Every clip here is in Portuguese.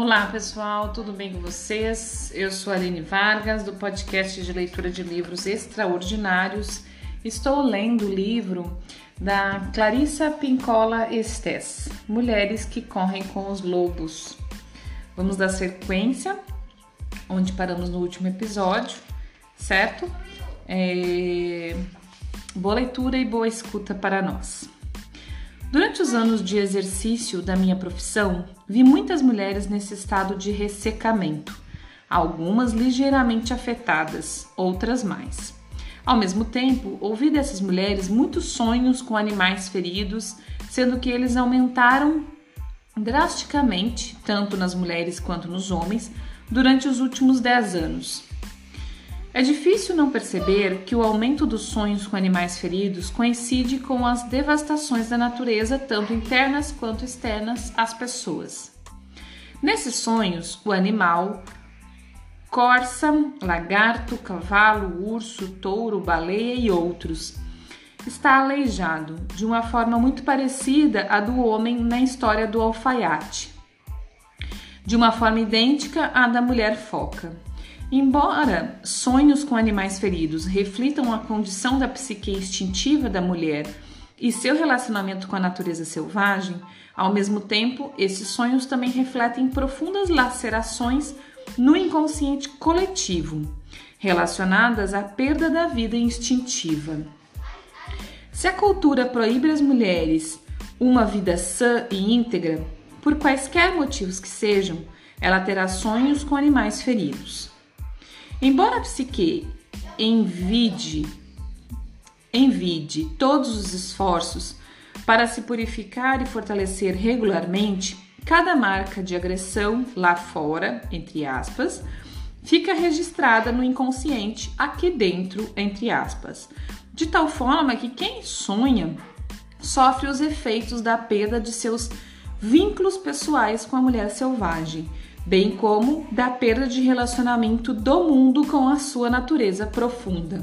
Olá pessoal, tudo bem com vocês? Eu sou a Aline Vargas, do podcast de leitura de livros extraordinários. Estou lendo o livro da Clarissa Pincola Estes, Mulheres que Correm com os Lobos. Vamos dar sequência, onde paramos no último episódio, certo? É... Boa leitura e boa escuta para nós. Durante os anos de exercício da minha profissão, vi muitas mulheres nesse estado de ressecamento, algumas ligeiramente afetadas, outras mais. Ao mesmo tempo, ouvi dessas mulheres muitos sonhos com animais feridos, sendo que eles aumentaram drasticamente, tanto nas mulheres quanto nos homens, durante os últimos 10 anos. É difícil não perceber que o aumento dos sonhos com animais feridos coincide com as devastações da natureza, tanto internas quanto externas, às pessoas. Nesses sonhos, o animal, corça, lagarto, cavalo, urso, touro, baleia e outros, está aleijado, de uma forma muito parecida à do homem na história do alfaiate, de uma forma idêntica à da mulher foca. Embora sonhos com animais feridos reflitam a condição da psique instintiva da mulher e seu relacionamento com a natureza selvagem, ao mesmo tempo, esses sonhos também refletem profundas lacerações no inconsciente coletivo, relacionadas à perda da vida instintiva. Se a cultura proíbe às mulheres uma vida sã e íntegra, por quaisquer motivos que sejam, ela terá sonhos com animais feridos. Embora a psique envide, envide todos os esforços para se purificar e fortalecer regularmente, cada marca de agressão lá fora, entre aspas, fica registrada no inconsciente aqui dentro, entre aspas, de tal forma que quem sonha sofre os efeitos da perda de seus vínculos pessoais com a mulher selvagem bem como da perda de relacionamento do mundo com a sua natureza profunda.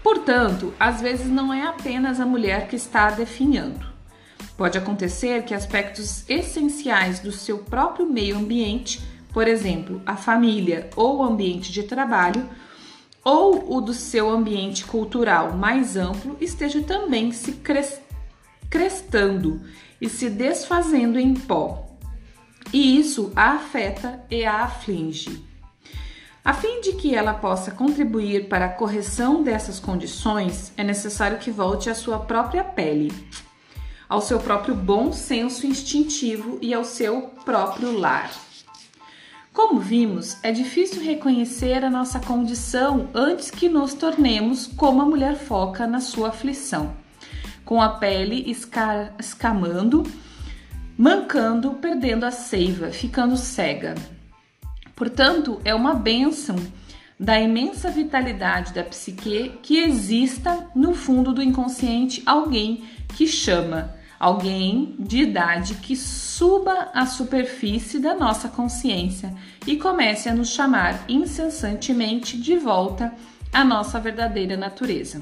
Portanto, às vezes não é apenas a mulher que está definhando. Pode acontecer que aspectos essenciais do seu próprio meio ambiente, por exemplo, a família ou o ambiente de trabalho, ou o do seu ambiente cultural mais amplo, esteja também se crestando e se desfazendo em pó, e isso a afeta e a aflige. A fim de que ela possa contribuir para a correção dessas condições, é necessário que volte à sua própria pele, ao seu próprio bom senso instintivo e ao seu próprio lar. Como vimos, é difícil reconhecer a nossa condição antes que nos tornemos como a mulher foca na sua aflição, com a pele escamando mancando, perdendo a seiva, ficando cega. Portanto, é uma bênção da imensa vitalidade da psique que exista no fundo do inconsciente alguém que chama, alguém de idade que suba à superfície da nossa consciência e comece a nos chamar incessantemente de volta à nossa verdadeira natureza.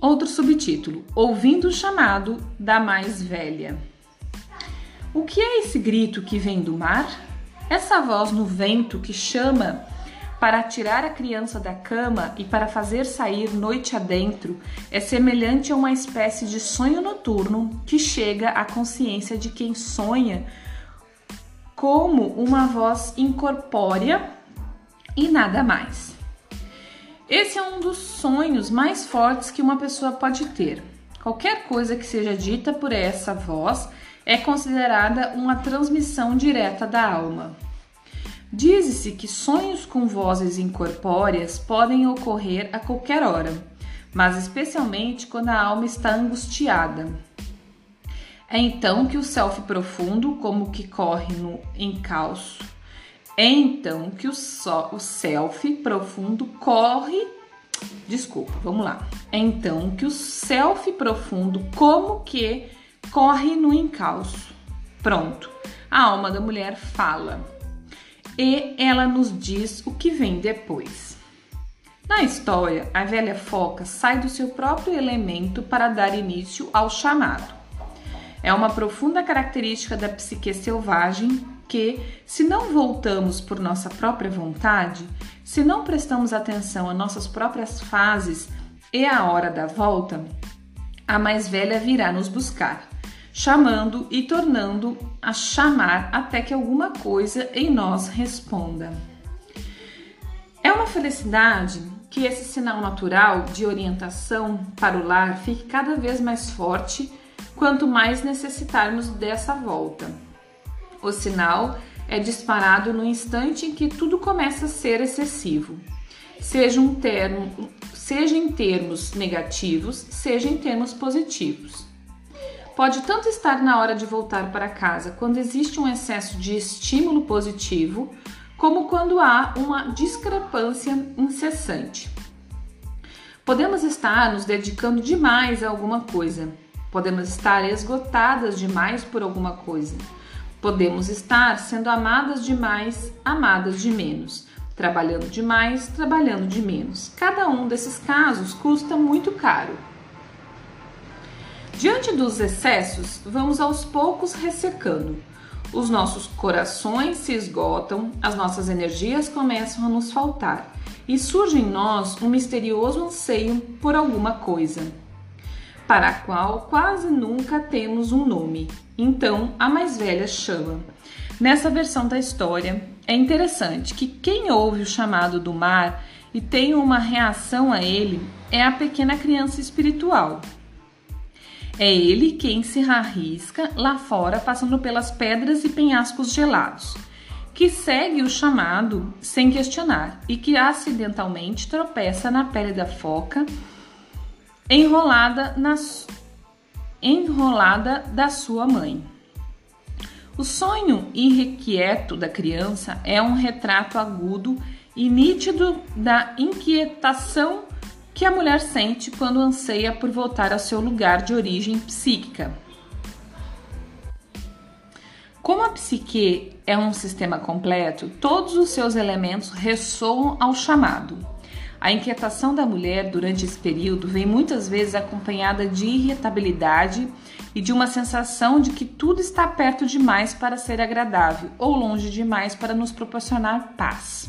Outro subtítulo: Ouvindo o chamado da mais velha. O que é esse grito que vem do mar? Essa voz no vento que chama para tirar a criança da cama e para fazer sair noite adentro é semelhante a uma espécie de sonho noturno que chega à consciência de quem sonha como uma voz incorpórea e nada mais. Esse é um dos sonhos mais fortes que uma pessoa pode ter. Qualquer coisa que seja dita por essa voz é considerada uma transmissão direta da alma. Diz-se que sonhos com vozes incorpóreas podem ocorrer a qualquer hora, mas especialmente quando a alma está angustiada. É então que o self profundo, como que corre no encalço, é então que o, so, o self profundo corre. Desculpa, vamos lá. É então que o self profundo, como que corre no encalço. Pronto. A alma da mulher fala. E ela nos diz o que vem depois. Na história, a velha foca sai do seu próprio elemento para dar início ao chamado. É uma profunda característica da psique selvagem que, se não voltamos por nossa própria vontade, se não prestamos atenção às nossas próprias fases e à hora da volta, a mais velha virá nos buscar, chamando e tornando a chamar até que alguma coisa em nós responda. É uma felicidade que esse sinal natural de orientação para o lar fique cada vez mais forte quanto mais necessitarmos dessa volta. O sinal é disparado no instante em que tudo começa a ser excessivo, seja, um termo, seja em termos negativos, seja em termos positivos. Pode tanto estar na hora de voltar para casa quando existe um excesso de estímulo positivo, como quando há uma discrepância incessante. Podemos estar nos dedicando demais a alguma coisa, podemos estar esgotadas demais por alguma coisa, podemos estar sendo amadas demais, amadas de menos, trabalhando demais, trabalhando de menos. Cada um desses casos custa muito caro. Diante dos excessos, vamos aos poucos ressecando os nossos corações se esgotam, as nossas energias começam a nos faltar e surge em nós um misterioso anseio por alguma coisa, para a qual quase nunca temos um nome. Então a mais velha chama. Nessa versão da história, é interessante que quem ouve o chamado do mar e tem uma reação a ele é a pequena criança espiritual é ele quem se arrisca lá fora, passando pelas pedras e penhascos gelados, que segue o chamado sem questionar e que acidentalmente tropeça na pele da foca enrolada, nas, enrolada da sua mãe. O sonho irrequieto da criança é um retrato agudo e nítido da inquietação que a mulher sente quando anseia por voltar ao seu lugar de origem psíquica. Como a psique é um sistema completo, todos os seus elementos ressoam ao chamado. A inquietação da mulher durante esse período vem muitas vezes acompanhada de irritabilidade e de uma sensação de que tudo está perto demais para ser agradável ou longe demais para nos proporcionar paz.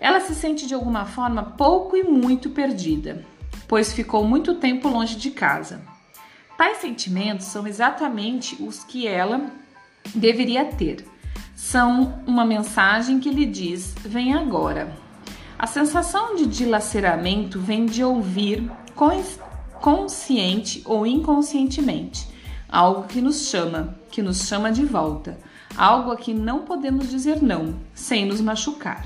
Ela se sente de alguma forma pouco e muito perdida, pois ficou muito tempo longe de casa. Tais sentimentos são exatamente os que ela deveria ter. São uma mensagem que lhe diz: vem agora. A sensação de dilaceramento vem de ouvir consciente ou inconscientemente algo que nos chama, que nos chama de volta, algo a que não podemos dizer não sem nos machucar.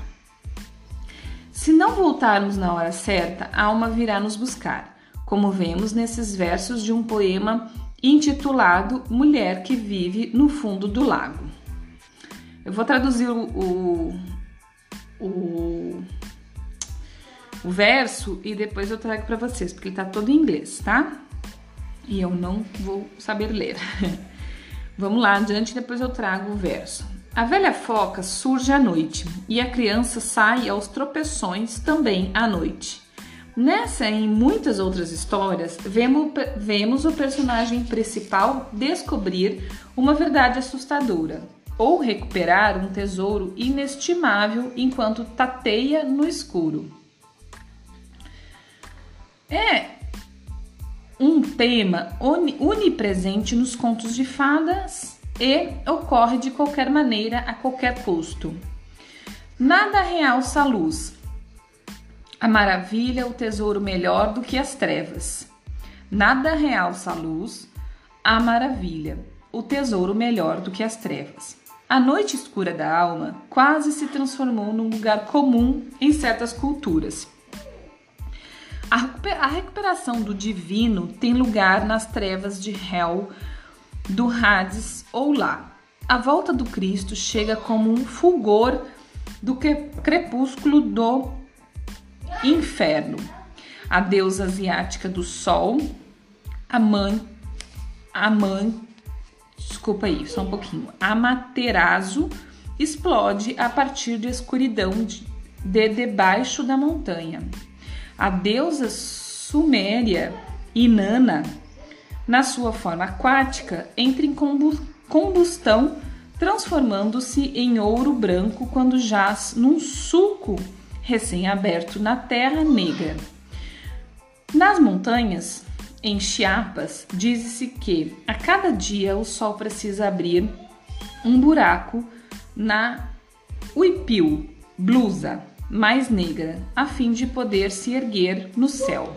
Se não voltarmos na hora certa, a alma virá nos buscar, como vemos nesses versos de um poema intitulado Mulher que Vive no Fundo do Lago. Eu vou traduzir o, o, o, verso e depois eu trago para vocês, porque ele está todo em inglês, tá? E eu não vou saber ler. Vamos lá adiante, depois eu trago o verso. A velha foca surge à noite e a criança sai aos tropeções também à noite. Nessa e em muitas outras histórias, vemos, vemos o personagem principal descobrir uma verdade assustadora ou recuperar um tesouro inestimável enquanto tateia no escuro. É um tema onipresente nos contos de fadas e ocorre de qualquer maneira a qualquer custo. Nada realça a luz. A maravilha, o tesouro melhor do que as trevas. Nada realça a luz, a maravilha, o tesouro melhor do que as trevas. A noite escura da alma quase se transformou num lugar comum em certas culturas. A recuperação do divino tem lugar nas trevas de Hel, do Hades ou lá. A volta do Cristo chega como um fulgor do crepúsculo do inferno. A deusa asiática do sol, a mãe, a mãe, desculpa aí, só um pouquinho. Amaterasu explode a partir da escuridão de, de debaixo da montanha. A deusa suméria Inanna na sua forma aquática, entra em combustão, transformando-se em ouro branco quando jaz num suco recém-aberto na terra negra. Nas montanhas, em Chiapas, diz-se que a cada dia o sol precisa abrir um buraco na uipil, blusa mais negra, a fim de poder se erguer no céu.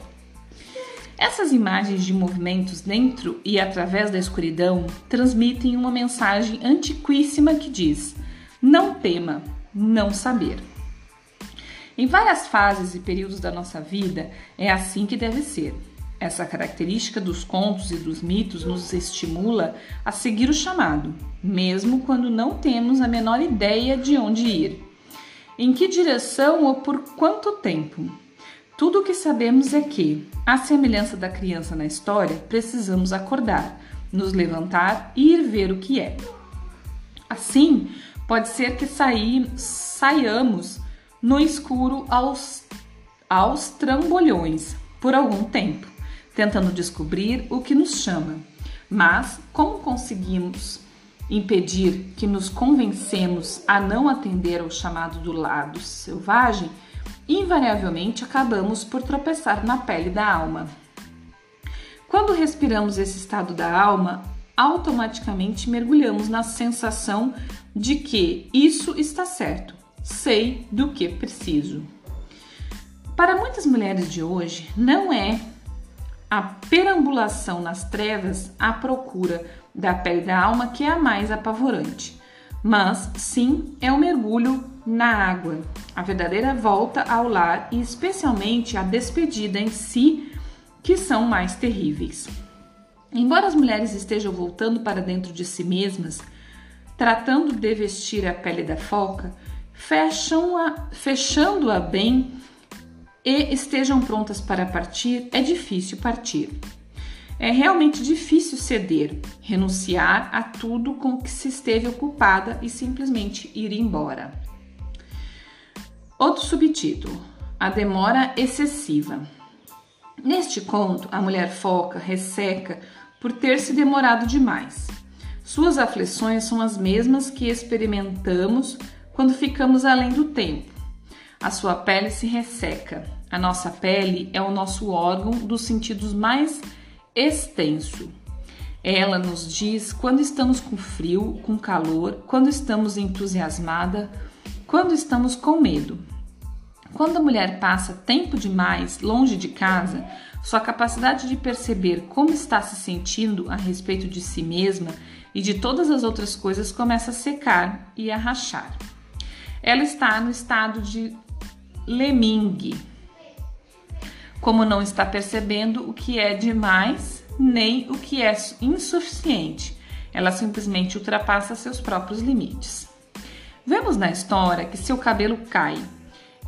Essas imagens de movimentos dentro e através da escuridão transmitem uma mensagem antiquíssima que diz: não tema, não saber. Em várias fases e períodos da nossa vida, é assim que deve ser. Essa característica dos contos e dos mitos nos estimula a seguir o chamado, mesmo quando não temos a menor ideia de onde ir, em que direção ou por quanto tempo. Tudo o que sabemos é que, à semelhança da criança na história, precisamos acordar, nos levantar e ir ver o que é. Assim, pode ser que saí, saiamos no escuro aos, aos trambolhões por algum tempo, tentando descobrir o que nos chama. Mas como conseguimos impedir que nos convencemos a não atender ao chamado do lado selvagem, invariavelmente acabamos por tropeçar na pele da alma. Quando respiramos esse estado da alma, automaticamente mergulhamos na sensação de que isso está certo, sei do que preciso. Para muitas mulheres de hoje, não é a perambulação nas trevas à procura da pele da alma que é a mais apavorante, mas sim é o mergulho na água, a verdadeira volta ao lar e especialmente a despedida em si, que são mais terríveis. Embora as mulheres estejam voltando para dentro de si mesmas, tratando de vestir a pele da foca, fecham-a, fechando-a bem e estejam prontas para partir, é difícil partir. É realmente difícil ceder, renunciar a tudo com que se esteve ocupada e simplesmente ir embora. Outro subtítulo: A demora excessiva. Neste conto, a mulher foca resseca por ter se demorado demais. Suas aflições são as mesmas que experimentamos quando ficamos além do tempo. A sua pele se resseca. A nossa pele é o nosso órgão dos sentidos mais extenso. Ela nos diz quando estamos com frio, com calor, quando estamos entusiasmada, quando estamos com medo. Quando a mulher passa tempo demais longe de casa, sua capacidade de perceber como está se sentindo a respeito de si mesma e de todas as outras coisas começa a secar e a rachar. Ela está no estado de lemingue, como não está percebendo o que é demais nem o que é insuficiente. Ela simplesmente ultrapassa seus próprios limites. Vemos na história que seu cabelo cai,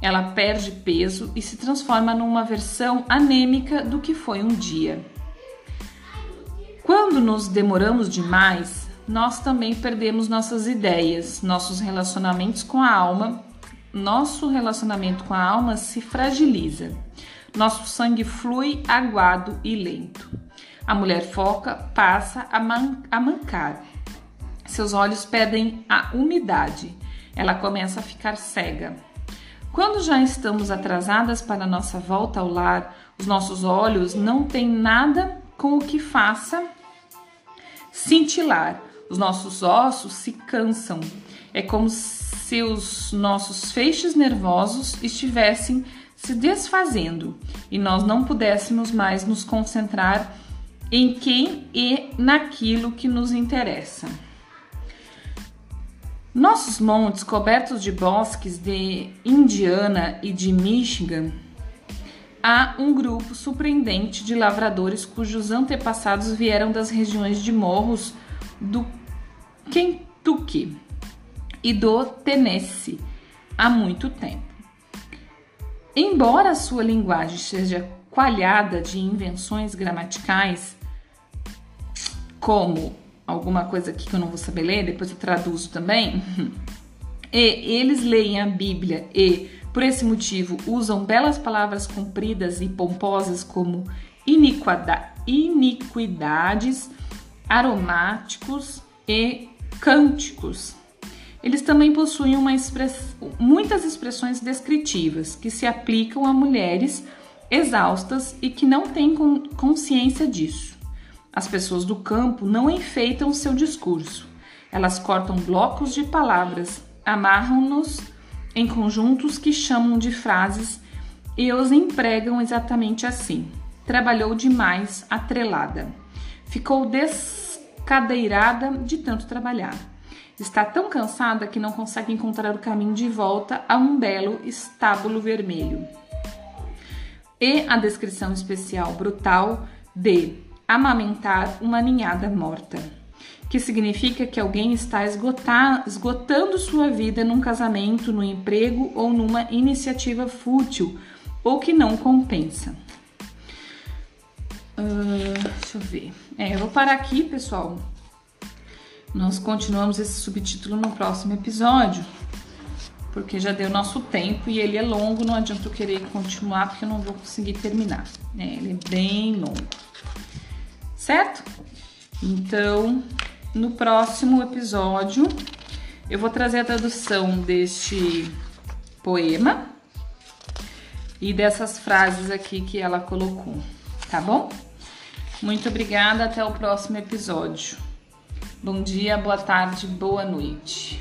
ela perde peso e se transforma numa versão anêmica do que foi um dia. Quando nos demoramos demais, nós também perdemos nossas ideias, nossos relacionamentos com a alma, nosso relacionamento com a alma se fragiliza. Nosso sangue flui aguado e lento. A mulher foca passa a, man a mancar. Seus olhos perdem a umidade. Ela começa a ficar cega. Quando já estamos atrasadas para nossa volta ao lar, os nossos olhos não têm nada com o que faça cintilar. Os nossos ossos se cansam. É como se os nossos feixes nervosos estivessem se desfazendo e nós não pudéssemos mais nos concentrar em quem e naquilo que nos interessa. Nossos montes cobertos de bosques de Indiana e de Michigan, há um grupo surpreendente de lavradores cujos antepassados vieram das regiões de morros do Kentucky e do Tennessee há muito tempo. Embora sua linguagem seja coalhada de invenções gramaticais, como alguma coisa aqui que eu não vou saber ler, depois eu traduzo também, e eles leem a Bíblia e, por esse motivo, usam belas palavras compridas e pomposas como iniquidades, aromáticos e cânticos. Eles também possuem express... muitas expressões descritivas que se aplicam a mulheres exaustas e que não têm consciência disso. As pessoas do campo não enfeitam seu discurso. Elas cortam blocos de palavras, amarram-nos em conjuntos que chamam de frases e os empregam exatamente assim. Trabalhou demais, atrelada. Ficou descadeirada de tanto trabalhar. Está tão cansada que não consegue encontrar o caminho de volta a um belo estábulo vermelho. E a descrição especial brutal de amamentar uma ninhada morta, que significa que alguém está esgotar, esgotando sua vida num casamento, no emprego ou numa iniciativa fútil ou que não compensa. Uh, deixa eu ver. É, eu vou parar aqui, pessoal. Nós continuamos esse subtítulo no próximo episódio, porque já deu nosso tempo e ele é longo, não adianta eu querer continuar porque eu não vou conseguir terminar. É, ele é bem longo. Certo? Então, no próximo episódio, eu vou trazer a tradução deste poema e dessas frases aqui que ela colocou, tá bom? Muito obrigada, até o próximo episódio. Bom dia, boa tarde, boa noite.